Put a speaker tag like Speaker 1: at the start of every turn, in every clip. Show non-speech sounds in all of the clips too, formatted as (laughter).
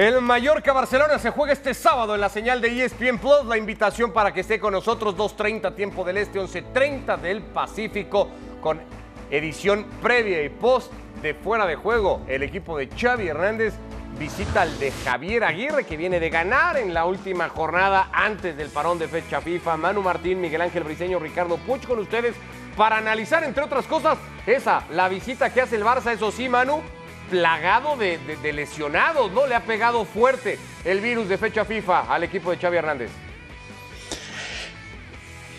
Speaker 1: El Mallorca Barcelona se juega este sábado en la señal de ESPN Plus. La invitación para que esté con nosotros 2.30 tiempo del Este, 11.30 del Pacífico con edición previa y post de fuera de juego. El equipo de Xavi Hernández visita al de Javier Aguirre que viene de ganar en la última jornada antes del parón de fecha FIFA. Manu Martín, Miguel Ángel Briceño, Ricardo Puch con ustedes para analizar entre otras cosas esa, la visita que hace el Barça, eso sí, Manu, plagado de, lesionados, ¿no? Le ha pegado fuerte el virus de fecha FIFA al equipo de Xavi Hernández.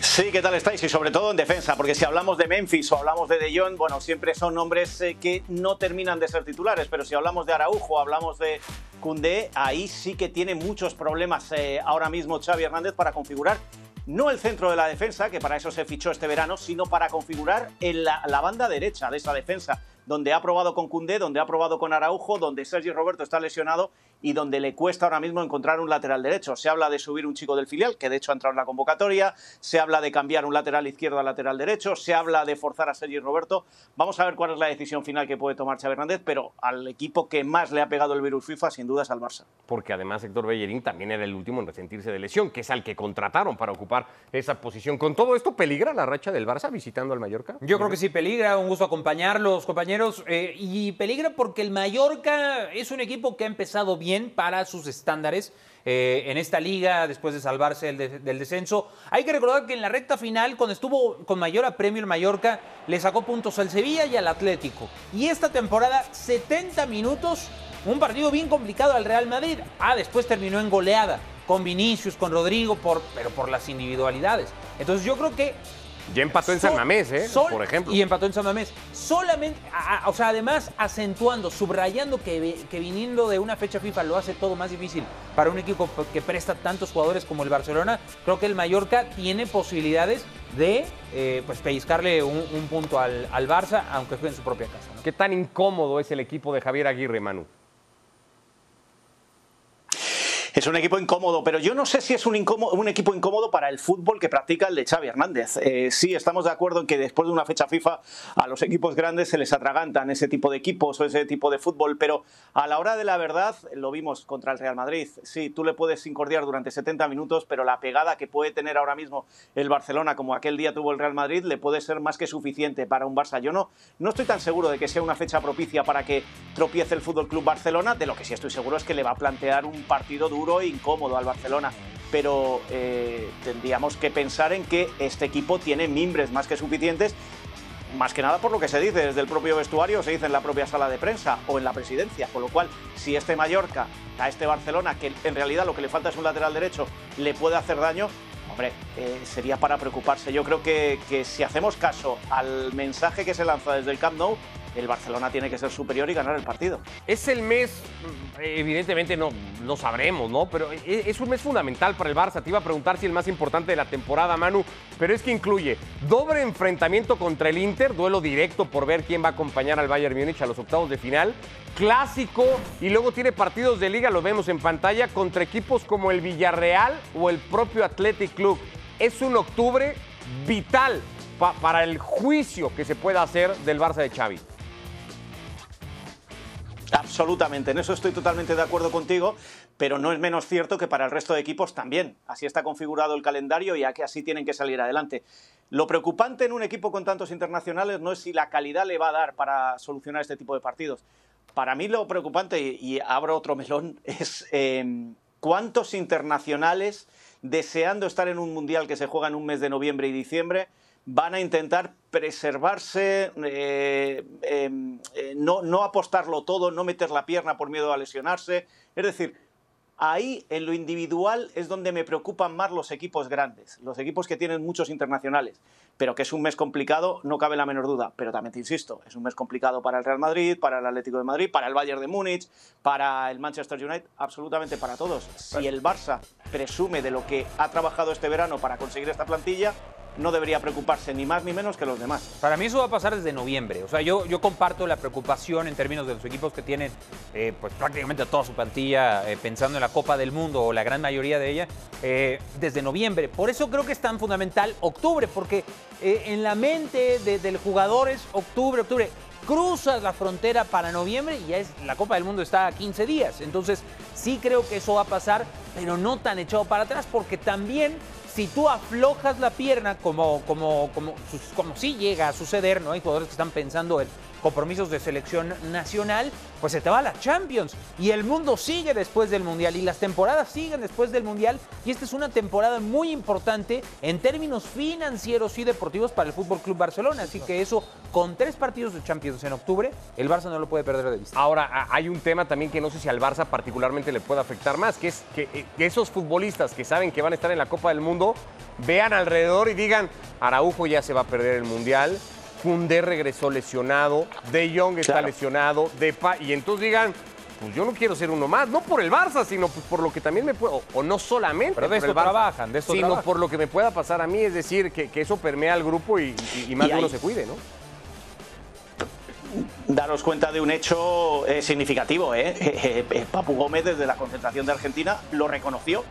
Speaker 2: Sí, ¿qué tal estáis? Y sobre todo en defensa, porque si hablamos de Memphis o hablamos de De Jong, bueno, siempre son nombres eh, que no terminan de ser titulares, pero si hablamos de Araujo, hablamos de Cundé, ahí sí que tiene muchos problemas eh, ahora mismo Xavi Hernández para configurar no el centro de la defensa, que para eso se fichó este verano, sino para configurar la banda derecha de esa defensa donde ha probado con Cundé, donde ha probado con Araujo, donde Sergi Roberto está lesionado y donde le cuesta ahora mismo encontrar un lateral derecho. Se habla de subir un chico del filial, que de hecho ha entrado en la convocatoria, se habla de cambiar un lateral izquierdo a lateral derecho, se habla de forzar a Sergi Roberto. Vamos a ver cuál es la decisión final que puede tomar Xavi Hernández, pero al equipo que más le ha pegado el virus FIFA sin duda es al Barça.
Speaker 1: Porque además Héctor Bellerín también era el último en resentirse de lesión, que es al que contrataron para ocupar esa posición. ¿Con todo esto peligra la racha del Barça visitando al Mallorca?
Speaker 3: Yo creo que sí peligra, un gusto acompañarlos, compañeros. Eh, y peligra porque el Mallorca es un equipo que ha empezado bien para sus estándares. Eh, en esta liga después de salvarse del descenso. Hay que recordar que en la recta final, cuando estuvo con mayor apremio el Mallorca, le sacó puntos al Sevilla y al Atlético. Y esta temporada, 70 minutos, un partido bien complicado al Real Madrid. Ah, después terminó en goleada con Vinicius, con Rodrigo, por, pero por las individualidades. Entonces yo creo que
Speaker 1: ya empató en San Mamés, ¿eh? por ejemplo.
Speaker 3: Y empató en San Mamés. Solamente, o sea, además acentuando, subrayando que, que, viniendo de una fecha FIFA lo hace todo más difícil para un equipo que presta tantos jugadores como el Barcelona, creo que el Mallorca tiene posibilidades de eh, pues pellizcarle un, punto al, al, Barça, aunque fue en su propia casa.
Speaker 1: ¿Qué tan incómodo es el equipo de Javier Aguirre, Manu?
Speaker 2: Es un equipo incómodo, pero yo no sé si es un, equipo incómodo para el fútbol que practica el de Xavi Hernández. Eh, sí, estamos de acuerdo en que después de una fecha FIFA a los equipos grandes se les atragantan ese tipo de equipos o ese tipo de fútbol, pero a la hora de la verdad lo vimos contra el Real Madrid. Sí, tú le puedes incordiar durante 70 minutos, pero la pegada que puede tener ahora mismo el Barcelona, como aquel día tuvo el Real Madrid, le puede ser más que suficiente para un Barça. Yo no, no estoy tan seguro de que sea una fecha propicia para que tropiece el Fútbol Club Barcelona, de lo que sí estoy seguro es que le va a plantear un partido duro e incómodo al Barcelona. Pero eh, tendríamos que pensar en que este equipo tiene mimbres más que suficientes más que nada por lo que se dice desde el propio vestuario, se dice en la propia sala de prensa o en la presidencia, con lo cual si este Mallorca a este Barcelona, que en realidad lo que le falta es un lateral derecho, le puede hacer daño, hombre, eh, sería para preocuparse. Yo creo que, que si hacemos caso al mensaje que se lanza desde el Camp Nou, el Barcelona tiene que ser superior y ganar el partido.
Speaker 1: Es el mes, evidentemente no, no sabremos, ¿no? Pero e, es un mes fundamental para el Barça. Te iba a preguntar si el más importante de la temporada, Manu, pero es que incluye doble enfrentamiento contra el Inter, duelo directo por ver quién va a acompañar al Bayern Múnich a los octavos de final, clásico y luego tiene partidos de liga, lo vemos en pantalla, contra equipos como el Villarreal o el propio Athletic Club. Es un octubre vital para el juicio que se pueda hacer del Barça de Xavi.
Speaker 2: Absolutamente, en eso estoy totalmente de acuerdo contigo, pero no es menos cierto que para el resto de equipos también. Así está configurado el calendario y así tienen que salir adelante. Lo preocupante en un equipo con tantos internacionales no es si la calidad le va a dar para solucionar este tipo de partidos. Para mí lo preocupante, y abro otro melón, (laughs) es em, cuántos internacionales deseando estar en un mundial que se juega en un mes de noviembre y diciembre van a intentar preservarse, eh, em, eh, no, no apostarlo todo, no meter la pierna por miedo a lesionarse. Es decir, ahí en lo individual es donde me preocupan más los equipos grandes, los equipos que tienen muchos internacionales. Pero que es un mes complicado, no cabe la menor duda. Pero también te insisto, es un mes complicado para el Real Madrid, para el Atlético de Madrid, para el Bayern de Múnich, para el Manchester United, absolutamente para todos. Si el Barça presume de lo que ha trabajado este verano para conseguir esta plantilla, no debería preocuparse ni más ni menos que los demás.
Speaker 3: Para mí eso va a pasar desde noviembre. O sea, yo, yo comparto la preocupación en términos de los equipos que tienen eh, pues prácticamente toda su plantilla eh, pensando en la Copa del Mundo o la gran mayoría de ella eh, desde noviembre. Por eso creo que es tan fundamental octubre, porque en la mente del jugador es octubre, octubre. cruzas la frontera para noviembre y ya es, la Copa del Mundo está a 15 días. Entonces, sí creo que eso va a pasar, pero no tan echado para atrás, porque también si tú aflojas la pierna, como, como, como, como sí llega a suceder, ¿no? Hay jugadores que están pensando en compromisos de selección nacional, pues se te va la Champions. Y el mundo sigue después del Mundial y las temporadas siguen después del Mundial. Y esta es una temporada muy importante en términos financieros y deportivos para el Fútbol Club Barcelona. Así que eso, con tres partidos de Champions en octubre, el Barça no lo puede perder de vista.
Speaker 1: Ahora, hay un tema también que no sé si al Barça particularmente le puede afectar más, que es eh, que esos futbolistas que saben que van a estar en la Copa del Mundo vean alrededor y digan, Araujo ya se va a perder el Mundial, Fundé regresó lesionado, De Jong está lesionado, Depa, y entonces digan, pues yo no quiero ser uno más, no por el Barça, sino pues por lo que también me puedo, o no solamente
Speaker 3: Pero de
Speaker 1: por
Speaker 3: esto
Speaker 1: el Barça,
Speaker 3: trabajan, de esto
Speaker 1: sino
Speaker 3: trabajan.
Speaker 1: por lo que me pueda pasar a mí, es decir, que, que eso permea al grupo y, y- y más de uno se cuide, ¿no?
Speaker 2: daros cuenta de un hecho eh, significativo. (laughs) ¿eh? Eh, eh, Papu Gómez, desde la concentración de Argentina, lo reconoció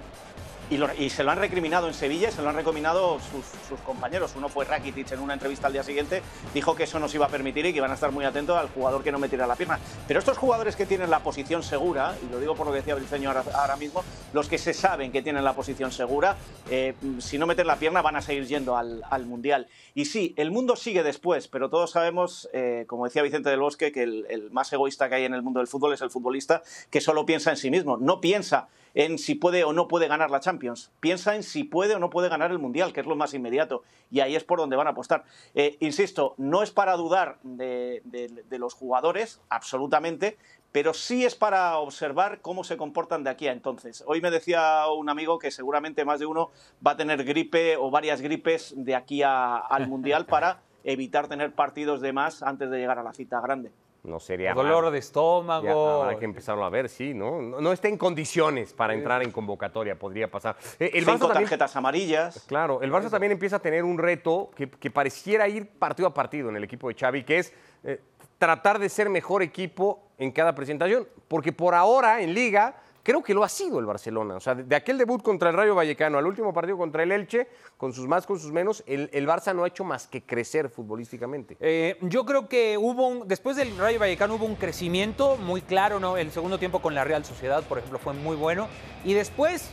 Speaker 2: y, se lo han recriminado en Sevilla se lo han recriminado sus, sus compañeros. Uno fue Rakitic en una entrevista al día siguiente, dijo que eso no se iba a permitir y que iban a estar muy atentos al jugador que no metiera la pierna. Pero estos jugadores que tienen la posición segura, y lo digo por lo que decía Briceño ahora, ahora mismo, los que se saben que tienen la posición segura, eh, si no meten la pierna van a seguir yendo al, al Mundial. Y sí, el mundo sigue después, pero todos sabemos, eh, como decía Vicente del Bosque, que el, el más egoísta que hay en el mundo del fútbol es el futbolista que solo piensa en sí mismo, no piensa en si puede o no puede ganar la Champions, piensa en si puede o no puede ganar el Mundial, que es lo más inmediato, y ahí es por donde van a apostar. Eh, insisto, no es para dudar de, de- de los jugadores, absolutamente, pero sí es para observar cómo se comportan de aquí a entonces. Hoy me decía un amigo que seguramente más de uno va a tener gripe o varias gripes de aquí a- al Mundial (laughs) para evitar tener partidos de más antes de llegar a la cita grande.
Speaker 1: No sería
Speaker 3: Dolor
Speaker 1: mal.
Speaker 3: de
Speaker 1: Ya
Speaker 3: estómago.
Speaker 1: habrá que empezarlo a ver, sí, ¿no? No, no está en condiciones para entrar en convocatoria, podría pasar. Eh, El Barça
Speaker 2: Cinco
Speaker 1: también-
Speaker 2: tarjetas amarillas.
Speaker 1: Claro, el Barça también empieza a tener un reto que, que pareciera ir partido a partido en el equipo de Xavi, que es eh, tratar de ser mejor equipo en cada presentación, porque por ahora en Liga creo que lo ha sido el Barcelona. O sea, de, aquel debut contra el Rayo Vallecano al último partido contra el Elche, con sus más, con sus menos, el, el Barça no ha hecho más que crecer futbolísticamente.
Speaker 3: Eh, yo creo que hubo un, después del Rayo Vallecano hubo un crecimiento muy claro, ¿no? El segundo tiempo con la Real Sociedad, por ejemplo, fue muy bueno. Y después,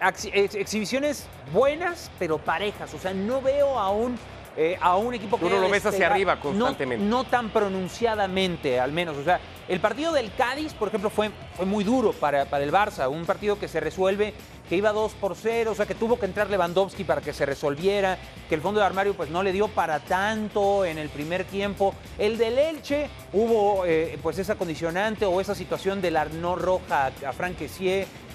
Speaker 3: ex- exhibiciones buenas, pero parejas. O sea, no veo aún eh, a un equipo que
Speaker 1: Tú no
Speaker 3: haya
Speaker 1: lo ves hacia arriba
Speaker 3: No-
Speaker 1: constantemente.
Speaker 3: No, tan pronunciadamente, al menos. O sea, el partido del Cádiz, por ejemplo, fue, fue muy duro para, para el Barça. Un partido que se resuelve, que iba 2 por 0, o sea, que tuvo que entrar Lewandowski para que se resolviera, que el fondo de armario pues no le dio para tanto en el primer tiempo. El del Elche hubo eh, pues esa condicionante o esa situación de la no roja a, a.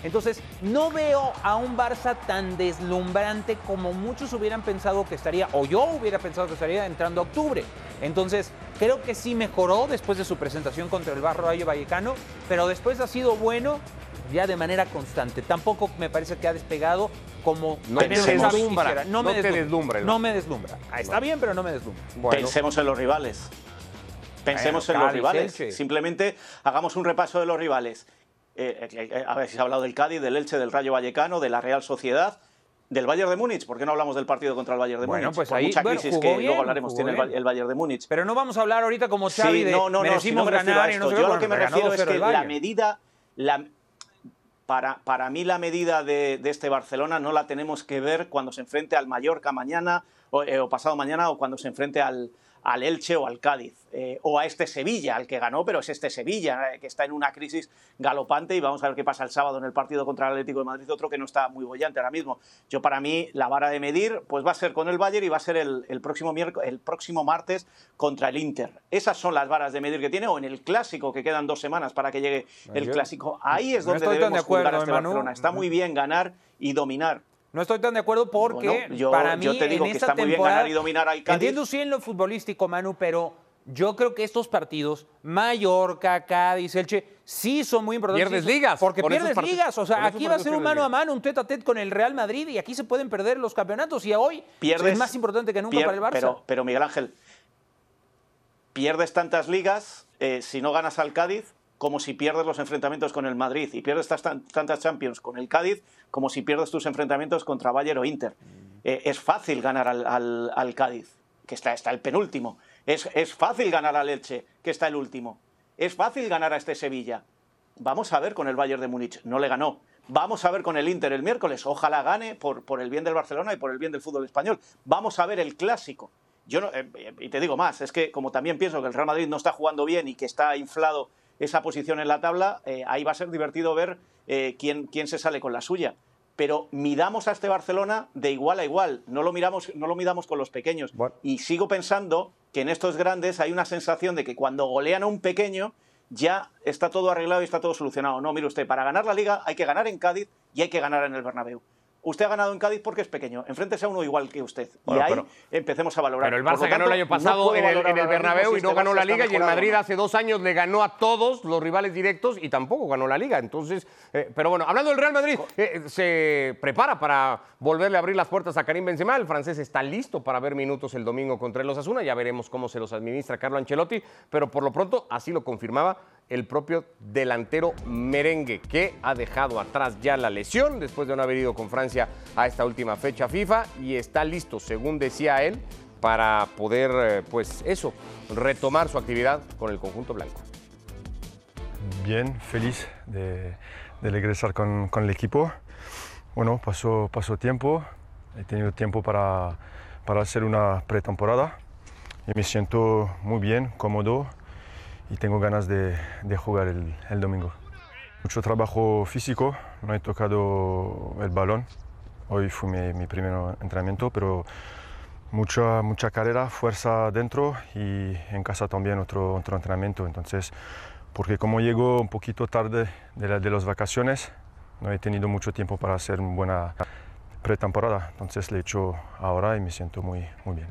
Speaker 3: Entonces, no veo a un Barça tan deslumbrante como muchos hubieran pensado que estaría, o yo hubiera pensado que estaría entrando a octubre. Entonces, creo que sí mejoró después de su presentación contra el Barro Rayo Vallecano, pero después ha sido bueno ya de manera constante. Tampoco me parece que ha despegado como
Speaker 1: No
Speaker 3: Xavi
Speaker 1: deslumbra, no te deslumbra el
Speaker 3: No me deslumbra. Ah, Está bien, pero no me deslumbra.
Speaker 1: Bueno,
Speaker 2: Pensemos en los rivales. Pensemos
Speaker 3: Bueno,
Speaker 2: en los rivales.
Speaker 3: Elche.
Speaker 2: Simplemente hagamos un repaso de los rivales. Eh, eh, eh, a ver si se ha hablado del Cádiz, del Elche, del Rayo Vallecano, de la Real Sociedad, del Bayern de Múnich. ¿Por qué no hablamos del partido contra el Bayern de
Speaker 3: Bueno,
Speaker 2: Múnich?
Speaker 3: pues
Speaker 2: Por
Speaker 3: ahí,
Speaker 2: mucha crisis que
Speaker 3: bien,
Speaker 2: luego hablaremos tiene el, el Bayern de Múnich.
Speaker 3: Pero no vamos a hablar ahorita como Xavi
Speaker 2: Sí,
Speaker 3: de
Speaker 2: no, no, no, si no me refiero
Speaker 3: ganar
Speaker 2: a esto. Yo lo que me refiero es
Speaker 3: 2-0
Speaker 2: que la medida, la, para, para mí la medida de, de este Barcelona no la tenemos que ver cuando se enfrente al Mallorca mañana o, eh, o pasado mañana o cuando se enfrente al, al Elche o al Cádiz eh, o a este Sevilla, al que ganó, pero es este Sevilla eh, que está en una crisis galopante y vamos a ver qué pasa el sábado en el partido contra el Atlético de Madrid, otro que no está muy bollante ahora mismo. Yo para mí la vara de medir pues va a ser con el Bayern y va a ser el, el próximo miércoles, el próximo martes contra el Inter. Esas son las varas de medir que tiene o en el clásico que quedan dos semanas para que llegue el clásico. Ahí es
Speaker 3: no
Speaker 2: donde
Speaker 3: de
Speaker 2: debemos jugar a este. Barcelona. Está muy bien ganar y dominar.
Speaker 3: No estoy tan de acuerdo porque
Speaker 2: Bueno, yo-
Speaker 3: para mí
Speaker 2: yo te digo
Speaker 3: en
Speaker 2: que
Speaker 3: esta
Speaker 2: está muy bien
Speaker 3: temporada
Speaker 2: ganar y dominar al Cádiz.
Speaker 3: Entiendo sí en lo futbolístico, Manu, pero yo creo que estos partidos, Mallorca, Cádiz, Elche, sí son muy importantes.
Speaker 1: Pierdes ligas
Speaker 3: Porque pierdes ligas. O sea, aquí va a ser un mano a mano, un tete a tete con el Real Madrid y aquí se pueden perder los campeonatos. Y hoy
Speaker 2: Pierdes,
Speaker 3: es más importante que nunca
Speaker 2: pier-
Speaker 3: para el Barça.
Speaker 2: Pero, pero Miguel Ángel, pierdes tantas ligas eh, si no ganas al Cádiz como si pierdes los enfrentamientos con el Madrid y pierdes tas- tan- tantas Champions con el Cádiz como si pierdes tus enfrentamientos contra Bayern o Inter. Eh, es fácil ganar al, al- al Cádiz, que está, está el penúltimo. Es, es fácil ganar al Elche, que está el último. Es fácil ganar a este Sevilla. Vamos a ver con el Bayern de Múnich. No le ganó. Vamos a ver con el Inter el miércoles. Ojalá gane por, por el bien del Barcelona y por el bien del fútbol español. Vamos a ver el clásico. Yo no, eh, eh, y te digo más, es que como también pienso que el Real Madrid no está jugando bien y que está inflado esa posición en la tabla, eh, ahí va a ser divertido ver quién, quién se sale con la suya pero midamos a este Barcelona de igual a igual, no lo, miramos, no lo midamos con los pequeños. Y sigo pensando que en estos grandes hay una sensación de que cuando golean a un pequeño ya está todo arreglado y está todo solucionado. No, mire usted, para ganar la liga hay que ganar en Cádiz y hay que ganar en el Bernabéu. Usted ha ganado en Cádiz porque es pequeño. Enfréntese a uno igual que usted. y ahí empecemos a valorar.
Speaker 1: Pero el Barça ganó el año pasado en, el, Bernabéu y no ganó la Liga. Y el Madrid hace dos años le ganó a todos los rivales directos y tampoco ganó la Liga. Entonces, eh, pero bueno, hablando del Real Madrid, eh, se prepara para volverle a abrir las puertas a Karim Benzema. El francés está listo para ver minutos el domingo contra los Asuna. Ya veremos cómo se los administra Carlo Ancelotti. Pero por lo pronto, así lo confirmaba el propio delantero merengue, que ha dejado atrás ya la lesión después de no haber ido con Francia a esta última fecha FIFA y está listo, según decía él, para poder, eh, pues eso, retomar su actividad con el conjunto blanco.
Speaker 4: Bien, feliz de, regresar con, el equipo. Bueno, pasó, pasó tiempo, he tenido tiempo para, para hacer una pretemporada y me siento muy bien, cómodo y tengo ganas de, jugar el, domingo. Mucho trabajo físico, no he tocado el balón. Hoy fue mi, primer entrenamiento, pero mucha, mucha carrera, fuerza dentro y en casa también otro, otro entrenamiento. Entonces, porque como llego un poquito tarde de, de las vacaciones, no he tenido mucho tiempo para hacer una buena pretemporada. Entonces, le he hecho ahora y me siento muy, muy bien.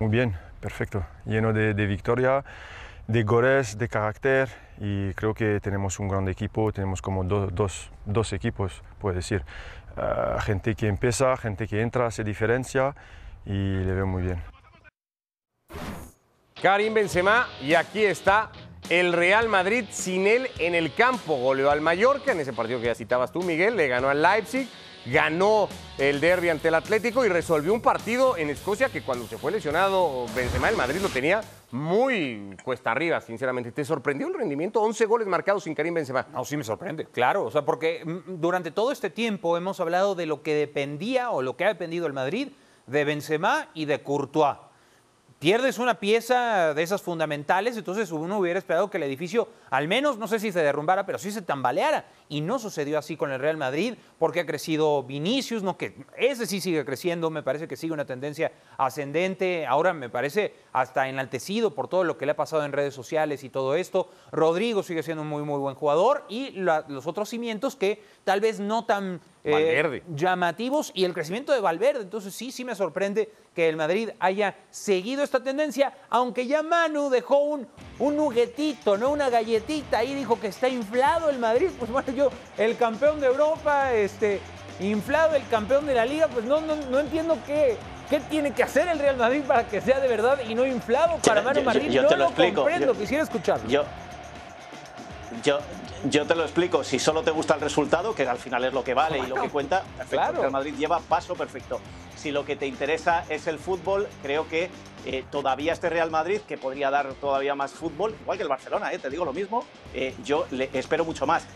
Speaker 4: Muy bien, perfecto. Lleno de, de victoria de goles, de carácter y creo que tenemos un gran equipo, tenemos como dos, dos equipos, puedo decir. Ah, gente que empieza, gente que entra, hace diferencia y le veo muy bien.
Speaker 1: Karim Benzema y aquí está el Real Madrid sin él en el campo. Goleó al Mallorca en ese partido que ya citabas tú, Miguel, le ganó al Leipzig ganó el derby ante el Atlético y resolvió un partido en Escocia que cuando se fue lesionado Benzema, el Madrid lo tenía muy cuesta arriba, sinceramente. ¿Te sorprendió el rendimiento? 11 goles marcados sin Karim Benzema.
Speaker 3: No, sí me sorprende, claro. O sea, porque mm, durante todo este tiempo hemos hablado de lo que dependía o lo que ha dependido el Madrid de Benzema y de Courtois pierdes una pieza de esas fundamentales, entonces uno hubiera esperado que el edificio al menos, no sé si se derrumbara, pero sí se tambaleara. Y no sucedió así con el Real Madrid, porque ha crecido Vinicius, no que ese sí sigue creciendo, me parece que sigue una tendencia ascendente, ahora me parece hasta enaltecido por todo lo que le ha pasado en redes sociales y todo esto. Rodrigo sigue siendo un muy, muy buen jugador y los otros cimientos que tal vez no tan eh, llamativos y el crecimiento de Valverde. Entonces sí, sí me sorprende que el Madrid haya seguido esta tendencia, aunque ya Manu dejó un, un nuguetito, ¿no? Una galletita ahí, dijo que está inflado el Madrid. Pues bueno, yo, el campeón de Europa, este, inflado el campeón de la liga, pues no, no, no entiendo qué, ¿Qué tiene que hacer el Real Madrid para que sea de verdad y no inflado para Manu Martín?
Speaker 2: Yo,
Speaker 3: no
Speaker 2: te lo, explico.
Speaker 3: comprendo, quisiera escucharlo.
Speaker 2: Yo, yo, yo te lo explico, si solo te gusta el resultado, que al final es lo que vale y lo que cuenta, perfecto. El Real Madrid lleva paso perfecto. Si lo que te interesa es el fútbol, creo que eh, todavía este Real Madrid, que podría dar todavía más fútbol, igual que el Barcelona, eh, te digo lo mismo, eh, yo le espero mucho más.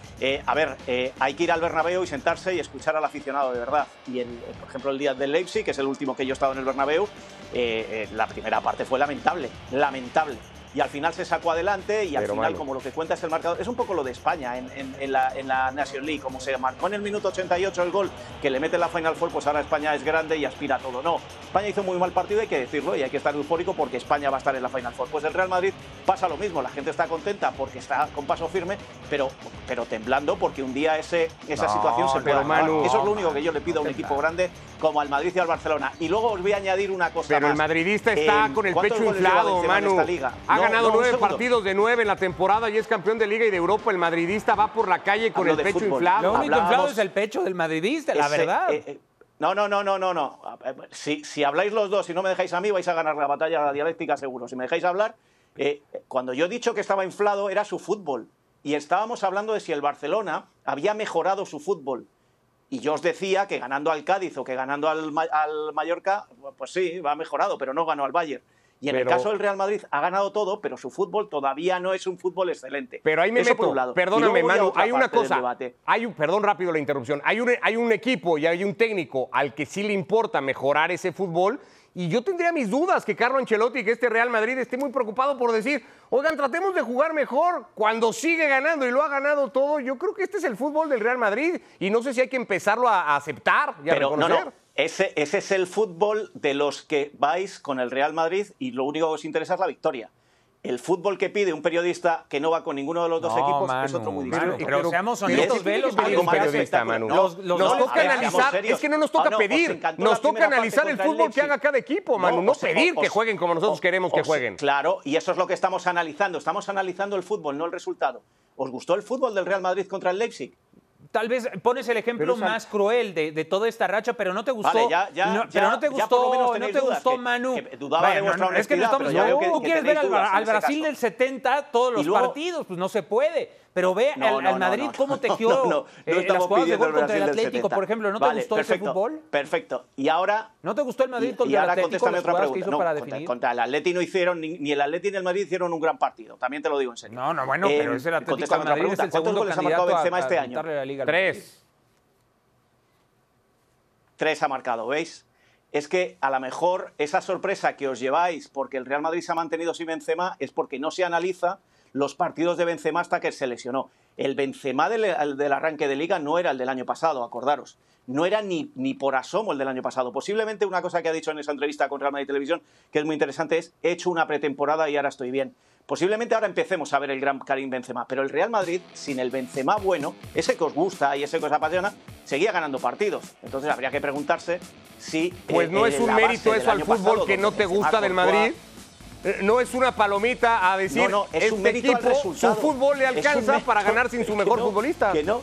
Speaker 2: a ver, hay que ir al Bernabéu y sentarse y escuchar al aficionado de verdad. Y, el, por ejemplo, el día del Leipzig, que es el último que yo he estado en el Bernabéu, la primera parte fue lamentable, lamentable y al final se sacó adelante y al final, como lo que cuenta es el marcador, es un poco lo de España en, la, en la Nation League, como se marcó en el minuto 88 el gol que le mete en la Final Four, pues ahora España es grande y aspira a todo. No, España hizo muy mal partido, hay que decirlo, y hay que estar eufórico porque España va a estar en la Final Four. Pues el Real Madrid pasa lo mismo, la gente está contenta porque está con paso firme, pero, pero temblando porque un día ese, esa situación se puede Eso es lo único que yo le pido a un equipo grande como al Madrid y al Barcelona. Y luego os voy a añadir una cosa
Speaker 1: Pero
Speaker 2: el
Speaker 1: madridista está con el pecho inflado, Manu. Ha ganado nueve partidos de nueve en la temporada y es campeón de Liga y de Europa. El madridista va por la calle con el pecho inflado.
Speaker 3: Lo único inflado es el pecho del madridista, la verdad. Eh, eh,
Speaker 2: no, no, no, no, no, no. Si, si, habláis los dos y no me dejáis a mí, vais a ganar la batalla dialéctica seguro. Si me dejáis hablar, eh, cuando yo he dicho que estaba inflado era su fútbol. Y estábamos hablando de si el Barcelona había mejorado su fútbol. Y yo os decía que ganando al Cádiz o que ganando al, al Mallorca, pues sí, va mejorado, pero no ganó al Bayern. Y en el caso del Real Madrid ha ganado todo, pero su fútbol todavía no es un fútbol excelente.
Speaker 1: Pero ahí me
Speaker 2: Eso por
Speaker 1: meto.
Speaker 2: un lado. Y
Speaker 1: Perdóname, Manu. Hay una cosa. Hay un, perdón, rápido la interrupción. Hay un, hay un equipo y hay un técnico al que sí le importa mejorar ese fútbol. Y yo tendría mis dudas que Carlo Ancelotti que este Real Madrid esté muy preocupado por decir, oigan, tratemos de jugar mejor cuando sigue ganando y lo ha ganado todo. Yo creo que este es el fútbol del Real Madrid y no sé si hay que empezarlo a, aceptar y a
Speaker 2: Pero no,
Speaker 1: reconocer.
Speaker 2: no. Ese, ese es el fútbol de los que vais con el Real Madrid y lo único que os interesa es la victoria. El fútbol que pide un periodista que no va con ninguno de los dos
Speaker 3: No,
Speaker 2: equipos es otro muy
Speaker 3: Manu,
Speaker 2: distinto.
Speaker 3: pero seamos honestos,
Speaker 2: es-
Speaker 3: ve los
Speaker 2: algo
Speaker 3: vídeos
Speaker 2: más
Speaker 1: periodista,
Speaker 2: espectacular.
Speaker 1: Manu.
Speaker 2: No,
Speaker 3: Los- los
Speaker 1: nos toca
Speaker 3: ver,
Speaker 1: analizar, es que no nos toca
Speaker 2: Ah, no, os
Speaker 1: pedir, nos toca analizar el
Speaker 2: contra el
Speaker 1: fútbol que haga cada equipo, Manu, no,
Speaker 2: os-
Speaker 1: pedir que jueguen como nosotros
Speaker 2: os-
Speaker 1: queremos que
Speaker 2: os-
Speaker 1: jueguen.
Speaker 2: Claro, y eso es lo que estamos analizando. Estamos analizando el fútbol, no el resultado. ¿Os gustó el fútbol del Real Madrid contra el Leipzig?
Speaker 3: Tal vez pones el ejemplo más cruel de, de toda esta racha, pero no te gustó.
Speaker 2: Vale, ya- ya-
Speaker 3: no,
Speaker 2: ya-
Speaker 3: pero no te gustó, no te
Speaker 2: dudas,
Speaker 3: gustó
Speaker 2: que-
Speaker 3: Manu.
Speaker 2: que dudaba de vuestra
Speaker 3: es que no estamos Tú quieres ver al, al Brasil
Speaker 2: caso.
Speaker 3: del 70 todos los
Speaker 2: luego-
Speaker 3: partidos, pues no se puede. Pero ve
Speaker 2: No,
Speaker 3: al,
Speaker 2: no,
Speaker 3: al Madrid
Speaker 2: no, (laughs)
Speaker 3: cómo tejió
Speaker 2: no, no, no
Speaker 3: eh, las jugadas de gol contra el Atlético,
Speaker 2: 70.
Speaker 3: por ejemplo. ¿No te
Speaker 2: Vale,
Speaker 3: gustó
Speaker 2: perfecto,
Speaker 3: ese fútbol?
Speaker 2: Perfecto. Y ahora
Speaker 3: ¿No te gustó el Madrid
Speaker 2: y-
Speaker 3: contra
Speaker 2: y
Speaker 3: el
Speaker 2: ahora
Speaker 3: Atlético?
Speaker 2: contéstame
Speaker 3: las
Speaker 2: otra
Speaker 3: jugadas que
Speaker 2: pregunta.
Speaker 3: hizo
Speaker 2: No,
Speaker 3: para
Speaker 2: contra,
Speaker 3: definir?
Speaker 2: contra el Atleti no hicieron, ni, ni el Atleti ni el Madrid hicieron un gran partido. También te lo digo en serio.
Speaker 3: No, no, bueno,
Speaker 2: Eh,
Speaker 3: pero es el Atlético
Speaker 2: contéstame
Speaker 3: de
Speaker 2: otra
Speaker 3: Madrid, es
Speaker 2: pregunta.
Speaker 3: el
Speaker 2: ¿Cuántos
Speaker 3: segundo
Speaker 2: goles ha marcado Benzema este año?
Speaker 1: Tres.
Speaker 2: Tres ha marcado, ¿veis? Es que a lo mejor esa sorpresa que os lleváis porque el Real Madrid se ha mantenido sin Benzema es porque no se analiza los partidos de Benzema hasta que se lesionó. El Benzema del, el del arranque de liga no era el del año pasado, acordaros. No era ni, ni por asomo el del año pasado. Posiblemente una cosa que ha dicho en esa entrevista con Real Madrid Televisión, que es muy interesante, es he hecho una pretemporada y ahora estoy bien. Posiblemente ahora empecemos a ver el gran Karim Benzema, pero el Real Madrid, sin el Benzema bueno, ese que os gusta y ese que os apasiona, seguía ganando partidos. Entonces habría que preguntarse si...
Speaker 1: Pues
Speaker 2: eh,
Speaker 1: no
Speaker 2: eh,
Speaker 1: es un mérito eso al fútbol
Speaker 2: pasado,
Speaker 1: que no te gusta del Madrid. No es una palomita a decir,
Speaker 2: No, no, es
Speaker 1: este
Speaker 2: un al
Speaker 1: equipo, su fútbol le alcanza para ganar sin su mejor
Speaker 2: no,
Speaker 1: futbolista.
Speaker 2: Que no,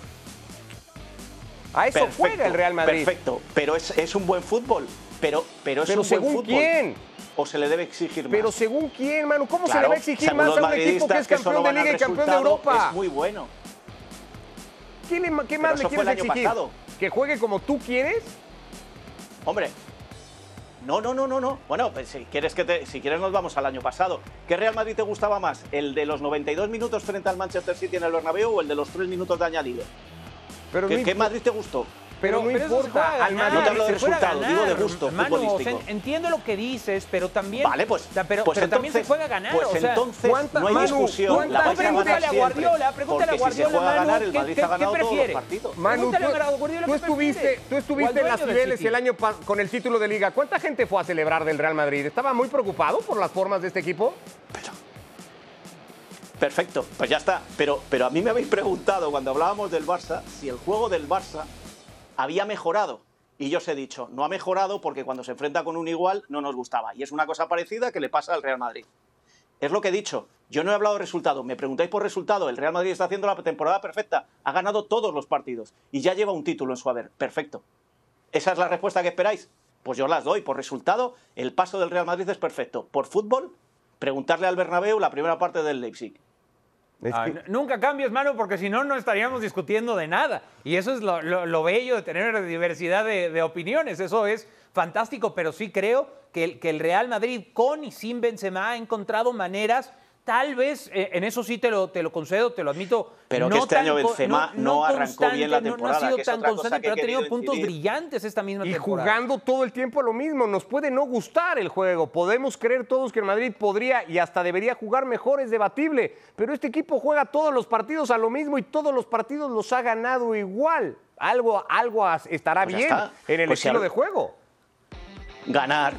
Speaker 1: A eso
Speaker 2: Perfecto,
Speaker 1: juega el Real Madrid.
Speaker 2: Perfecto, pero es, es un buen fútbol. Pero, pero es
Speaker 1: Pero
Speaker 2: un buen
Speaker 1: según
Speaker 2: fútbol.
Speaker 1: quién.
Speaker 2: ¿O se le debe exigir más?
Speaker 1: Pero según quién, Manu, ¿cómo se le va a exigir más a un equipo que es campeón de Liga y campeón de Europa?
Speaker 2: Es muy bueno.
Speaker 1: ¿Qué, le- qué más le quieres exigir?
Speaker 2: pasado.
Speaker 1: ¿Que juegue como tú quieres?
Speaker 2: Hombre, no, no, no, no, no. Bueno, pues si quieres, que te- si quieres nos vamos al año pasado. ¿Qué Real Madrid te gustaba más? ¿El de los 92 minutos frente al Manchester City en el Bernabéu o el de los 3 minutos de añadido?
Speaker 1: Pero
Speaker 2: ¿Qué, Madrid te gustó?
Speaker 1: Pero no
Speaker 3: eso se
Speaker 1: importa. Al
Speaker 2: No te hablo de
Speaker 3: se juega a
Speaker 2: resultado, digo de gusto
Speaker 3: Manu, o sea,
Speaker 2: futbolístico.
Speaker 3: entiendo lo que dices, pero también.
Speaker 2: Vale, pues,
Speaker 3: pero,
Speaker 2: pues
Speaker 3: pero también
Speaker 2: entonces,
Speaker 3: se juega a ganar.
Speaker 2: Pues
Speaker 3: o sea,
Speaker 2: entonces
Speaker 1: ¿cuánta-
Speaker 2: no hay
Speaker 1: Manu,
Speaker 2: discusión.
Speaker 1: ¿cuánta-
Speaker 2: La a
Speaker 3: pregúntale a Guardiola, pregúntale a
Speaker 2: porque si se
Speaker 3: Guardiola,
Speaker 2: juega a ganar, el
Speaker 3: ¿qué-
Speaker 2: Madrid
Speaker 3: qué-
Speaker 2: ha ganado todos los partidos.
Speaker 1: Manu, tú,
Speaker 3: Guardiola
Speaker 1: estuviste, tú estuviste en las
Speaker 3: City.
Speaker 1: el año con el título de liga. ¿Cuánta gente fue a celebrar del Real Madrid? ¿Estaba muy preocupado por las formas de este equipo?
Speaker 2: Perfecto, pues ya está. Pero, pero a mí me habéis preguntado cuando hablábamos del Barça si el juego del Barça había mejorado. Y yo os he dicho, no ha mejorado porque cuando se enfrenta con un igual no nos gustaba. Y es una cosa parecida que le pasa al Real Madrid. Es lo que he dicho. Yo no he hablado de resultado. Me preguntáis por resultado. El Real Madrid está haciendo la temporada perfecta. Ha ganado todos los partidos. Y ya lleva un título en su haber. Perfecto. ¿Esa es la respuesta que esperáis? Pues yo las doy. Por resultado, el paso del Real Madrid es perfecto. Por fútbol, preguntarle al Bernabéu la primera parte del Leipzig.
Speaker 1: Es
Speaker 3: Ah,
Speaker 1: que-
Speaker 3: nunca cambies, mano, porque si no, no estaríamos discutiendo de nada. Y eso es lo, lo- lo bello de tener diversidad de, de opiniones. Eso es fantástico, pero sí creo que el, que el Real Madrid, con y sin Benzema, ha encontrado maneras. Tal vez, eh, en eso sí te lo, te lo concedo, te lo admito.
Speaker 2: Pero que
Speaker 3: no
Speaker 2: este
Speaker 3: tan
Speaker 2: año Benzema no arrancó bien la
Speaker 3: constante, no- No,
Speaker 2: temporada,
Speaker 3: ha sido
Speaker 2: que
Speaker 3: tan constante, pero ha tenido puntos
Speaker 2: incidir.
Speaker 3: brillantes esta misma
Speaker 1: Y
Speaker 3: temporada.
Speaker 1: jugando todo el tiempo a lo mismo. Nos puede no gustar el juego. Podemos creer todos que el Madrid podría y hasta debería jugar mejor, es debatible. Pero este equipo juega todos los partidos a lo mismo y todos los partidos los ha ganado igual. Algo, algo estará
Speaker 2: Pues
Speaker 1: bien
Speaker 2: está.
Speaker 1: en el
Speaker 2: Pues si
Speaker 1: estilo
Speaker 2: al-
Speaker 1: de juego.
Speaker 2: Ganar.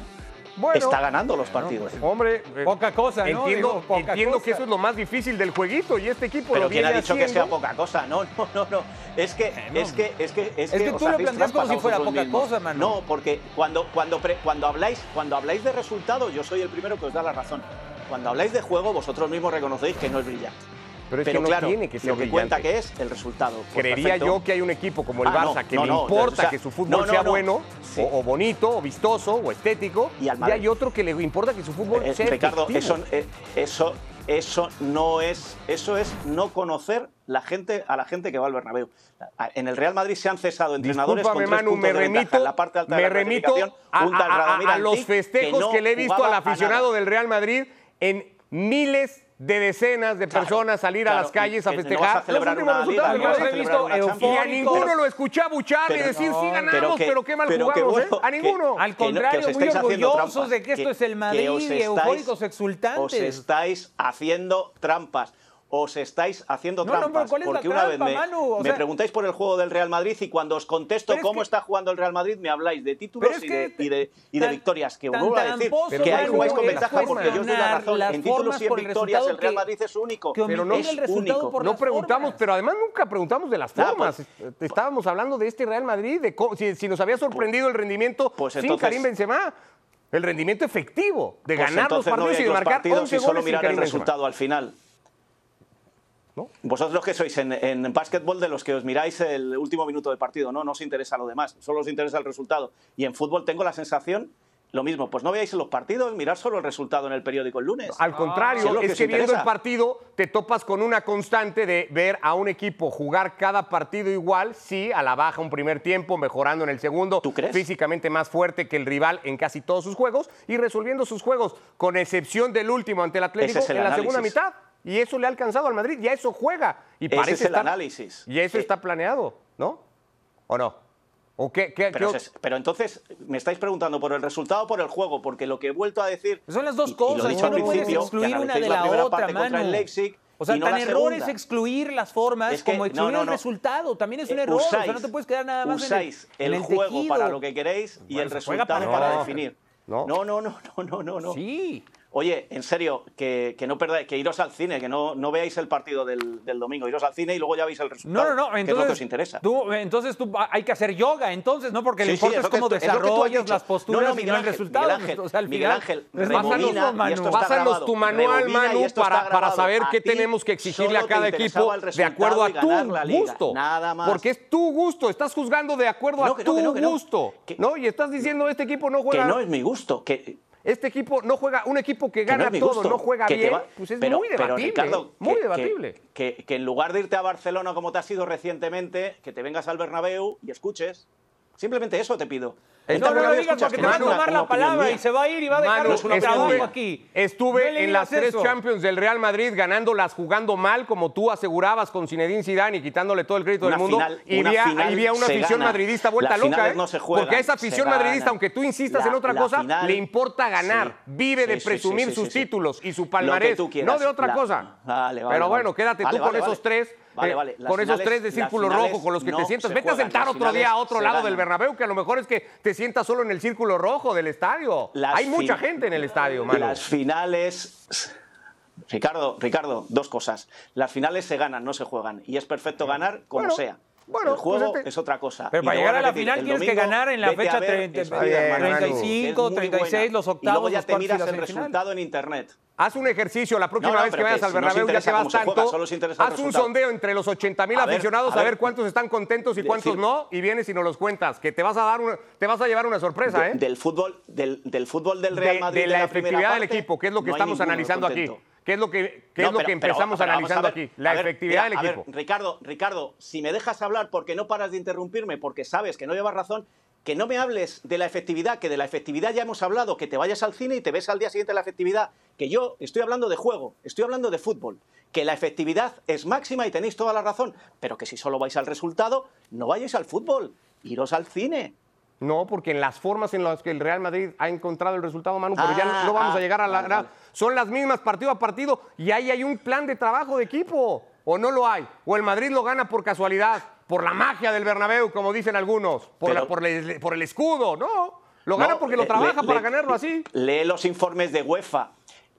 Speaker 1: Bueno.
Speaker 2: está ganando los partidos.
Speaker 1: Hombre, eh,
Speaker 3: Poca cosa, ¿no?
Speaker 1: Entiendo,
Speaker 3: Digo, poca
Speaker 1: entiendo
Speaker 3: cosa.
Speaker 1: que eso es lo más difícil del jueguito y este equipo
Speaker 2: Pero
Speaker 1: lo
Speaker 2: ¿quién
Speaker 1: viene
Speaker 2: ha dicho que sea poca cosa? No, no, no, no. Es que, es que, es que, es
Speaker 3: Es que tú lo planteas como si fuera poca
Speaker 2: mismos.
Speaker 3: cosa, Manu.
Speaker 2: No, porque cuando, cuando, pre- cuando, habláis, cuando habláis de resultado, yo soy el primero que os da la razón. Cuando habláis de juego, vosotros mismos reconocéis que no es brillante.
Speaker 1: Pero es
Speaker 2: Pero
Speaker 1: que no tiene que ser
Speaker 2: lo que cuenta que es el resultado. Pues
Speaker 1: Creería
Speaker 2: perfecto.
Speaker 1: yo que hay un equipo como el
Speaker 2: Ah, no,
Speaker 1: Barça que
Speaker 2: no,
Speaker 1: le importa
Speaker 2: o sea,
Speaker 1: que su fútbol sea
Speaker 2: no.
Speaker 1: bueno,
Speaker 2: Sí.
Speaker 1: o, o bonito, o vistoso, o estético.
Speaker 2: Y al
Speaker 1: Y, hay otro que le importa que su fútbol
Speaker 2: Eh,
Speaker 1: sea
Speaker 2: Ricardo, eso, eh, eso Eso no es, eso es no conocer la gente, a la gente que va al Bernabéu. En el Real Madrid se han cesado entrenadores con tres
Speaker 1: Manu,
Speaker 2: puntos
Speaker 1: me
Speaker 2: de ventaja
Speaker 1: remito,
Speaker 2: en la parte alta
Speaker 1: me
Speaker 2: de la
Speaker 1: remito a,
Speaker 2: un tal
Speaker 1: a- a-
Speaker 2: Radomir
Speaker 1: a los festejos
Speaker 2: no
Speaker 1: que, le he visto al aficionado del Real Madrid en miles de decenas de
Speaker 2: Claro,
Speaker 1: personas salir a
Speaker 2: claro,
Speaker 1: las calles a
Speaker 2: que no
Speaker 1: festejar
Speaker 2: a celebrar
Speaker 1: los últimos
Speaker 2: no a
Speaker 3: he visto
Speaker 1: Y a ninguno lo escuché abuchar y
Speaker 2: pero-
Speaker 1: decir sí
Speaker 2: no,
Speaker 1: ganamos,
Speaker 2: pero
Speaker 1: pero,
Speaker 2: que-
Speaker 1: qué mal
Speaker 2: pero que
Speaker 1: jugamos, ¿eh?
Speaker 2: bueno,
Speaker 1: A
Speaker 2: que-
Speaker 1: ninguno.
Speaker 3: Al
Speaker 2: que que
Speaker 3: contrario, muy orgullosos de que esto es el Madrid
Speaker 2: que estáis-
Speaker 3: eufóricos exultantes.
Speaker 2: Os estáis haciendo trampas. Os estáis haciendo
Speaker 3: No, no,
Speaker 2: trampas.
Speaker 3: pero ¿cuál es la
Speaker 2: porque una
Speaker 3: trampa,
Speaker 2: vez me,
Speaker 3: Manu? O
Speaker 2: me
Speaker 3: sea-
Speaker 2: preguntáis por el juego del Real Madrid y cuando os contesto
Speaker 3: es
Speaker 2: cómo
Speaker 3: que-
Speaker 2: está jugando el Real Madrid, me habláis de títulos
Speaker 3: es
Speaker 2: y, de, y, de, y de
Speaker 3: tan-
Speaker 2: victorias. Que vuelvo a decir que ahí jugáis con
Speaker 1: es
Speaker 2: ventaja porque yo os doy la razón. En títulos y en
Speaker 3: el
Speaker 2: victorias el Real Madrid es único.
Speaker 3: que
Speaker 1: Pero no-
Speaker 3: resultado
Speaker 2: único.
Speaker 3: por
Speaker 1: No preguntamos,
Speaker 3: formas.
Speaker 1: pero además nunca preguntamos de las
Speaker 2: Nada,
Speaker 1: formas.
Speaker 2: pues-
Speaker 1: Estábamos hablando de este Real Madrid, de cómo- si, si nos había sorprendido el rendimiento
Speaker 2: pues
Speaker 1: sin
Speaker 2: entonces-
Speaker 1: Karim Benzema. El rendimiento efectivo de
Speaker 2: Pues
Speaker 1: ganar los
Speaker 2: no
Speaker 1: partidos y de
Speaker 2: los
Speaker 1: marcar
Speaker 2: partidos
Speaker 1: 11
Speaker 2: y solo
Speaker 1: goles sin
Speaker 2: mirar el resultado al final.
Speaker 1: ¿No?
Speaker 2: Vosotros los que sois en, en básquetbol de los que os miráis el último minuto del partido, no, no os interesa lo demás, solo os interesa el resultado. Y en fútbol tengo la sensación, lo mismo, pues no veáis los partidos, mirar solo el resultado en el periódico el lunes.
Speaker 1: Al contrario,
Speaker 2: Si es que
Speaker 1: que viendo
Speaker 2: interesa.
Speaker 1: el partido te topas con una constante de ver a un equipo jugar cada partido igual, sí, a la baja un primer tiempo, mejorando en el segundo,
Speaker 2: ¿Tú crees?
Speaker 1: físicamente más fuerte que el rival en casi todos sus juegos y resolviendo sus juegos, con excepción del último ante el Atlético
Speaker 2: Ese es el
Speaker 1: en la segunda mitad. Y eso le ha alcanzado al Madrid, y a eso juega. Y
Speaker 2: Ese
Speaker 1: parece
Speaker 2: es el
Speaker 1: estar-
Speaker 2: análisis.
Speaker 1: Y eso
Speaker 2: Eh,
Speaker 1: está planeado, ¿no? ¿O no? ¿O qué, qué-
Speaker 2: Pero,
Speaker 1: qué-
Speaker 2: se- pero entonces me estáis preguntando por el resultado o por el juego, porque lo que he vuelto a decir.
Speaker 3: Son las dos
Speaker 2: y- y
Speaker 3: cosas,
Speaker 2: lo he
Speaker 3: es
Speaker 2: dicho
Speaker 3: que
Speaker 2: al
Speaker 3: no puedes
Speaker 2: principio, que
Speaker 3: excluir una de
Speaker 2: la
Speaker 3: la otra,
Speaker 2: parte contra el. Leipzig
Speaker 3: O sea,
Speaker 2: y no
Speaker 3: tan error es excluir las formas
Speaker 2: Es que-
Speaker 3: como
Speaker 2: no,
Speaker 3: excluir
Speaker 2: no,
Speaker 3: el
Speaker 2: no.
Speaker 3: resultado. También es un
Speaker 2: Eh,
Speaker 3: error. o sea,
Speaker 2: usáis-
Speaker 3: no te puedes quedar nada más en el,
Speaker 2: usáis el,
Speaker 3: en el
Speaker 2: juego
Speaker 3: tejido.
Speaker 2: para lo que queréis y
Speaker 3: Bueno,
Speaker 2: el resultado
Speaker 3: para
Speaker 2: para, definir.
Speaker 1: No.
Speaker 2: no, no, no, no, no, no, no.
Speaker 3: Sí.
Speaker 2: Oye, en serio, que, que no perdáis, que iros al cine, que no, no veáis el partido del, del domingo, iros al cine y luego ya veis el
Speaker 3: No,
Speaker 2: resultado.
Speaker 3: no, no.
Speaker 2: que
Speaker 3: Entonces,
Speaker 2: es lo que os interesa.
Speaker 3: Tú, entonces tú, hay que hacer yoga, entonces, ¿no? Porque
Speaker 2: Sí, sí,
Speaker 3: importante
Speaker 2: es que
Speaker 3: cómo
Speaker 2: que
Speaker 3: desarrollas las posturas
Speaker 2: No, no,
Speaker 3: y
Speaker 2: Miguel
Speaker 3: no el
Speaker 2: Ángel,
Speaker 3: resultado.
Speaker 2: Miguel Ángel,
Speaker 3: o sea, al
Speaker 2: Miguel
Speaker 3: final,
Speaker 2: Ángel, rebobina, y
Speaker 3: Manu.
Speaker 2: esto está
Speaker 1: Pásanos
Speaker 2: grabado.
Speaker 1: tu manual,
Speaker 2: y
Speaker 1: Manu, para, para saber
Speaker 2: A
Speaker 1: qué tenemos que exigirle a cada equipo
Speaker 2: el
Speaker 1: de acuerdo a
Speaker 2: y
Speaker 1: tu gusto.
Speaker 2: Nada más.
Speaker 1: Porque es tu gusto. Estás juzgando de acuerdo
Speaker 2: Que no,
Speaker 1: a
Speaker 2: que no,
Speaker 1: tu
Speaker 2: que no, que no.
Speaker 1: gusto.
Speaker 2: Que-
Speaker 1: ¿no? Y estás diciendo este equipo no
Speaker 2: que
Speaker 1: juega.
Speaker 2: no es mi gusto, que
Speaker 1: Este equipo no juega. Un equipo que
Speaker 2: que no
Speaker 1: gana todo, no juega
Speaker 2: que
Speaker 1: bien.
Speaker 2: va-
Speaker 1: Pues es
Speaker 2: pero-
Speaker 1: muy
Speaker 2: pero,
Speaker 1: debatible.
Speaker 2: Ricardo,
Speaker 1: muy
Speaker 2: que-
Speaker 1: debatible.
Speaker 2: Que en lugar de irte a Barcelona como te has ido recientemente, que te vengas al Bernabéu y escuches. Simplemente eso te pido.
Speaker 1: El
Speaker 3: No, no lo digas porque
Speaker 2: que
Speaker 3: te va a
Speaker 2: una-
Speaker 3: tomar
Speaker 2: una
Speaker 3: la palabra y se va a ir y va a dejar
Speaker 1: Manu,
Speaker 3: nuestro
Speaker 2: opinión
Speaker 3: trabajo aquí.
Speaker 1: Estuve en las tres
Speaker 3: eso.
Speaker 1: Champions del Real Madrid ganándolas jugando mal, como tú asegurabas con Zinedine Zidane y quitándole todo el crédito
Speaker 2: Una
Speaker 1: del mundo.
Speaker 2: final-
Speaker 1: y
Speaker 2: una
Speaker 1: vi a-
Speaker 2: final
Speaker 1: ahí vi a una
Speaker 2: se
Speaker 1: afición
Speaker 2: gana.
Speaker 1: madridista vuelta loca. ¿eh?
Speaker 2: no se juegan,
Speaker 1: Porque a esa afición madridista, aunque tú insistas
Speaker 2: La-
Speaker 1: en otra cosa,
Speaker 2: final-
Speaker 1: le importa ganar.
Speaker 2: Sí.
Speaker 1: Vive de
Speaker 2: Sí,
Speaker 1: presumir
Speaker 2: sí, sí,
Speaker 1: sus
Speaker 2: sí, sí.
Speaker 1: títulos y su palmarés, no de otra cosa. Pero bueno, quédate tú con esos tres,
Speaker 2: Vale,
Speaker 1: eh,
Speaker 2: vale. Las
Speaker 1: con esos tres de círculo rojo con los que
Speaker 2: no
Speaker 1: te sientas.
Speaker 2: se
Speaker 1: Vete a sentar otro día a otro lado
Speaker 2: ganan.
Speaker 1: del Bernabéu, que a lo mejor es que te sientas solo en el círculo rojo del estadio.
Speaker 2: Las
Speaker 1: Hay mucha gente en el estadio, Manu.
Speaker 2: Las finales. Ricardo, Ricardo, dos cosas. Las finales se ganan, no se juegan. Y es perfecto ganar como
Speaker 1: Bueno,
Speaker 2: sea.
Speaker 1: Bueno,
Speaker 2: el juego
Speaker 1: pues este-
Speaker 2: es otra cosa.
Speaker 3: Pero
Speaker 2: Y
Speaker 3: para
Speaker 2: te
Speaker 3: llegar a la
Speaker 2: repetir,
Speaker 3: final tienes que ganar en la fecha
Speaker 2: ver
Speaker 3: 30,
Speaker 2: Spider-Man,
Speaker 3: 35,
Speaker 2: que es muy
Speaker 3: 36,
Speaker 2: buena.
Speaker 3: los
Speaker 2: Y luego
Speaker 3: octavos,
Speaker 2: ya
Speaker 3: los
Speaker 2: te miras
Speaker 3: la
Speaker 2: el resultado en internet.
Speaker 1: Haz un ejercicio la próxima
Speaker 2: No, no,
Speaker 1: vez que vayas
Speaker 2: que
Speaker 1: al
Speaker 2: si
Speaker 1: Bernabéu, ya que vas tanto,
Speaker 2: juega, solo os interesa el
Speaker 1: haz un
Speaker 2: resultado.
Speaker 1: sondeo entre los 80 mil
Speaker 2: A ver,
Speaker 1: aficionados
Speaker 2: a
Speaker 1: ver cuántos están contentos y
Speaker 2: Decir-
Speaker 1: cuántos no, y vienes y nos los cuentas, que te vas a dar una- te vas a llevar una sorpresa,
Speaker 2: De-
Speaker 1: ¿eh?
Speaker 2: del fútbol del, del fútbol del Real
Speaker 1: de,
Speaker 2: Madrid
Speaker 1: de la efectividad del
Speaker 2: parte,
Speaker 1: equipo, que es lo que
Speaker 2: no
Speaker 1: estamos analizando aquí. ¿Qué es lo que, qué
Speaker 2: No,
Speaker 1: es lo
Speaker 2: pero-
Speaker 1: que empezamos
Speaker 2: pero
Speaker 1: analizando
Speaker 2: ver,
Speaker 1: aquí? La
Speaker 2: ver,
Speaker 1: efectividad
Speaker 2: mira,
Speaker 1: del
Speaker 2: a
Speaker 1: equipo.
Speaker 2: ver, Ricardo, Ricardo, si me dejas hablar porque no paras de interrumpirme, porque sabes que no llevas razón, que no me hables de la efectividad, que de la efectividad ya hemos hablado, que te vayas al cine y te ves al día siguiente la efectividad, que yo estoy hablando de juego, estoy hablando de fútbol, que la efectividad es máxima y tenéis toda la razón, pero que si solo vais al resultado, no vayáis al fútbol, iros al cine.
Speaker 1: No, porque en las formas en las que el Real Madrid ha encontrado el resultado, Manu, pero ya no,
Speaker 2: Ah,
Speaker 1: no vamos
Speaker 2: ah,
Speaker 1: a llegar a la...
Speaker 2: vale, vale.
Speaker 1: Son las mismas partido a partido y ahí hay un plan de trabajo de equipo. ¿O no lo hay? ¿O el Madrid lo gana por casualidad? ¿Por la magia del Bernabéu, como dicen algunos? ¿Por,
Speaker 2: Pero-
Speaker 1: la- por, el, por el escudo? No. Lo gana
Speaker 2: No,
Speaker 1: porque lo
Speaker 2: le-
Speaker 1: trabaja
Speaker 2: le-
Speaker 1: para
Speaker 2: le-
Speaker 1: ganarlo así.
Speaker 2: Lee los informes de UEFA.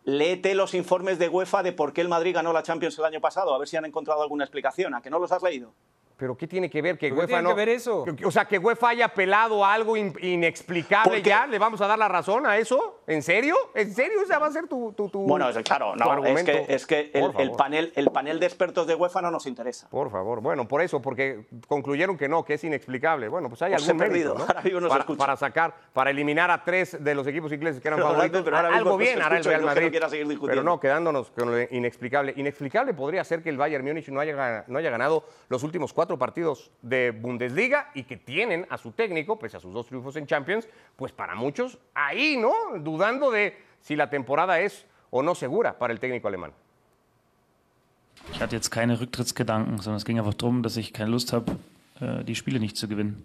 Speaker 2: Léete los informes de UEFA de por qué el Madrid ganó la Champions el año pasado, a ver si han encontrado alguna explicación. ¿A que no los has leído?
Speaker 1: ¿Pero qué tiene que ver que
Speaker 3: ¿Pero qué
Speaker 1: UEFA
Speaker 3: tiene
Speaker 1: no...
Speaker 3: que ver eso?
Speaker 1: O sea, que UEFA haya apelado a algo in- inexplicable
Speaker 2: Porque-
Speaker 1: ya, ¿le vamos a dar la razón a eso? ¿En serio? ¿En serio? O sea, va a ser tu, tu, tu
Speaker 2: Bueno, es- claro,
Speaker 1: tu
Speaker 2: no, es
Speaker 1: argumento.
Speaker 2: que, es que el, panel, el panel de expertos de UEFA no nos interesa.
Speaker 1: Por favor, bueno, por eso, porque concluyeron que no, que es inexplicable. Bueno, pues hay
Speaker 2: he
Speaker 1: algún mérito,
Speaker 2: perdido,
Speaker 1: ¿no?
Speaker 2: ahora mismo no
Speaker 1: para,
Speaker 2: escucha.
Speaker 1: para sacar, para eliminar a tres de los equipos ingleses que eran
Speaker 2: Pero
Speaker 1: favoritos.
Speaker 2: Grande, pero ahora
Speaker 1: algo bien hará el Real
Speaker 2: es no
Speaker 1: Madrid.
Speaker 2: quiera seguir discutiendo.
Speaker 1: pero no, quedándonos con lo inexplicable. Inexplicable podría ser que el Bayern Múnich no haya, no haya ganado los últimos cuatro partidos de Bundesliga y que tienen a su técnico, pese a sus dos triunfos en Champions, pues para muchos ahí, ¿no? Dudando de si la temporada es o no segura para el técnico alemán.
Speaker 5: Ich hatte jetzt keine Rücktrittsgedanken, sondern es ging einfach darum, dass ich keine Lust habe, äh, die Spiele nicht zu gewinnen.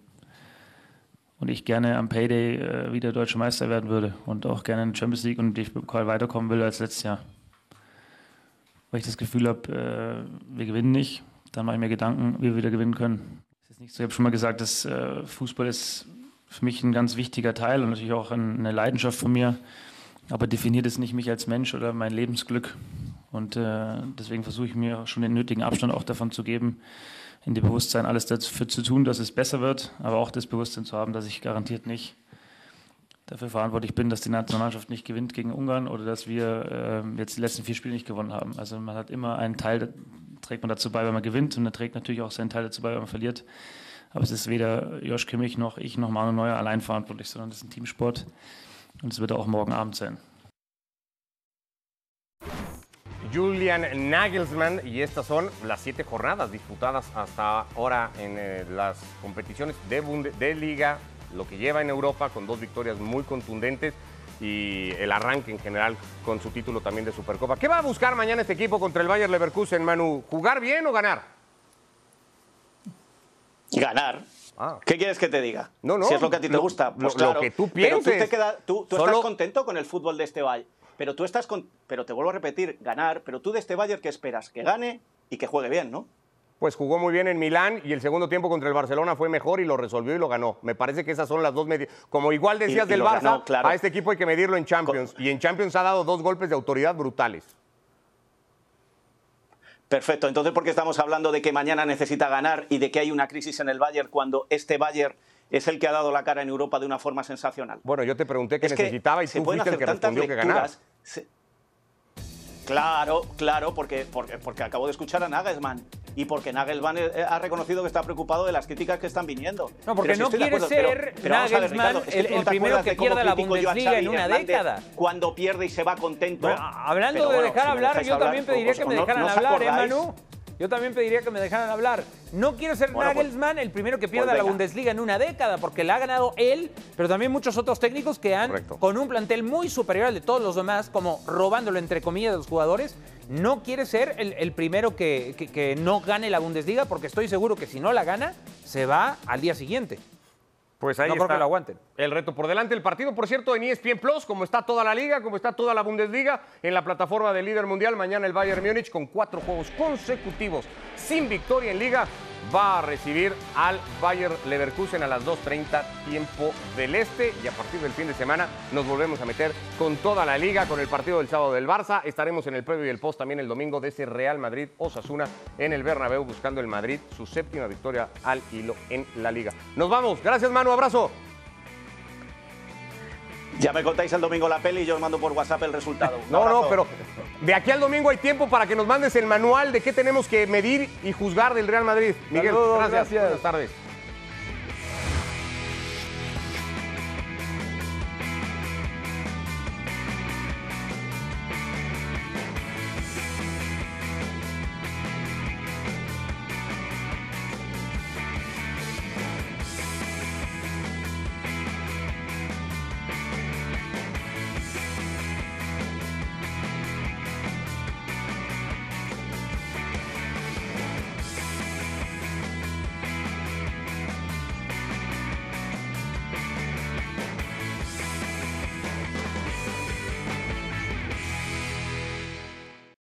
Speaker 5: Und ich gerne am Payday äh, wieder deutscher Meister werden würde und auch gerne in Champions League und DFB-Pokal weiterkommen will als letztes Jahr. Weil ich das Gefühl habe, äh, wir gewinnen nicht, dann mache ich mir Gedanken, wie wir wieder gewinnen können. Es ist nicht so, ich habe schon mal gesagt, dass äh, Fußball ist für mich ein ganz wichtiger Teil und natürlich auch ein, eine Leidenschaft von mir, aber definiert es nicht mich als Mensch oder mein Lebensglück. Und äh, deswegen versuche ich mir schon den nötigen Abstand auch davon zu geben, in dem Bewusstsein alles dafür zu tun, dass es besser wird, aber auch das Bewusstsein zu haben, dass ich garantiert nicht dafür verantwortlich bin, dass die Nationalmannschaft nicht gewinnt gegen Ungarn oder dass wir äh, jetzt die letzten vier Spiele nicht gewonnen haben. Also man hat immer einen Teil, trägt man dazu bei, wenn man gewinnt und dann trägt natürlich auch seinen Teil dazu bei, wenn man verliert. Aber es ist weder Josh Kimmich noch ich noch Manu Neuer allein verantwortlich, sondern es ist ein Teamsport und es wird auch morgen Abend sein.
Speaker 1: Julian Nagelsmann y estas son las siete jornadas disputadas hasta ahora en eh, las competiciones de, Bunde- de liga, lo que lleva en Europa con dos victorias muy contundentes y el arranque en general con su título también de Supercopa. ¿Qué va a buscar mañana este equipo contra el Bayer Leverkusen, Manu? ¿Jugar bien o ganar?
Speaker 2: Ganar.
Speaker 1: Ah.
Speaker 2: ¿Qué quieres que te diga?
Speaker 1: No, no,
Speaker 2: Si es lo que a ti te
Speaker 1: lo-
Speaker 2: gusta, pues
Speaker 1: lo- lo
Speaker 2: claro.
Speaker 1: que tú
Speaker 2: Pero tú, te queda- tú, tú
Speaker 1: Solo-
Speaker 2: estás contento con el fútbol de este Bayern. Pero tú estás con, pero te vuelvo a repetir, ganar. Pero tú de este Bayern, ¿qué esperas? Que gane y que juegue bien, ¿no?
Speaker 1: Pues jugó muy bien en Milán y el segundo tiempo contra el Barcelona fue mejor y lo resolvió y lo ganó. Me parece que esas son las dos medidas. Como igual decías
Speaker 2: y
Speaker 1: del Barça,
Speaker 2: ganó, claro.
Speaker 1: a este equipo hay que medirlo en Champions. Y en Champions ha dado dos golpes de autoridad brutales.
Speaker 2: Perfecto. Entonces, ¿por qué estamos hablando de que mañana necesita ganar y de que hay una crisis en el Bayern cuando este Bayern es el que ha dado la cara en Europa de una forma sensacional?
Speaker 1: Bueno, yo te pregunté qué
Speaker 2: Es que
Speaker 1: necesitaba y
Speaker 2: se pueden
Speaker 1: fuiste el que
Speaker 2: hacer tantas
Speaker 1: respondió que ganar.
Speaker 2: Se- Claro, claro, porque, porque, porque acabo de escuchar a Nagelsmann y porque Nagelsmann eh, ha reconocido que está preocupado de las críticas que están viniendo.
Speaker 3: No, porque
Speaker 2: Pero
Speaker 3: no quiere
Speaker 2: acuerdo, pero-
Speaker 3: ser
Speaker 2: pero vamos a ver,
Speaker 3: Nagelsmann
Speaker 2: Ricardo,
Speaker 3: el- el primero que pierda la Bundesliga en una
Speaker 2: Hernández
Speaker 3: década.
Speaker 2: Cuando pierde y se va contento.
Speaker 3: Bueno, hablando
Speaker 2: Pero
Speaker 3: de
Speaker 2: bueno,
Speaker 3: dejar
Speaker 2: si
Speaker 3: hablar, yo
Speaker 2: hablar,
Speaker 3: también pediría
Speaker 2: os-
Speaker 3: que me dejaran hablar, ¿eh. Manu? Yo también pediría que me dejaran hablar. No quiere ser
Speaker 2: Bueno, pues-
Speaker 3: Nagelsmann el primero que pierda
Speaker 2: pues
Speaker 3: la. Bundesliga en una década, porque la ha ganado él, pero también muchos otros técnicos que han,
Speaker 1: Correcto.
Speaker 3: con un plantel muy superior al de todos los demás, como robándolo entre comillas de los jugadores, no quiere ser el, el primero que, que- que no gane la Bundesliga, porque estoy seguro que si no la gana, se va al día siguiente.
Speaker 1: Pues ahí
Speaker 3: No creo
Speaker 1: está
Speaker 3: que lo aguanten.
Speaker 1: el reto por delante. El partido, por cierto, en ESPN Plus, como está toda la liga, como está toda la Bundesliga, en la plataforma del líder mundial. Mañana el Bayern Múnich, con cuatro juegos consecutivos sin victoria en liga, va a recibir al Bayern Leverkusen a las 2.30 tiempo del este. Y a partir del fin de semana nos volvemos a meter con toda la liga, con el partido del sábado del Barça. Estaremos en el previo y el post también el domingo de ese Real Madrid Osasuna en el Bernabéu, buscando el Madrid su séptima victoria al hilo en la liga. Nos vamos. Gracias, Manu. Abrazo.
Speaker 2: Ya me contáis el domingo la peli y yo os mando por WhatsApp el resultado. (laughs)
Speaker 1: No, no, pero de aquí al domingo hay tiempo para que nos mandes el manual de qué tenemos que medir y juzgar del Real Madrid. Miguel,
Speaker 6: Saludos,
Speaker 1: gracias.
Speaker 6: gracias.
Speaker 1: Buenas tardes.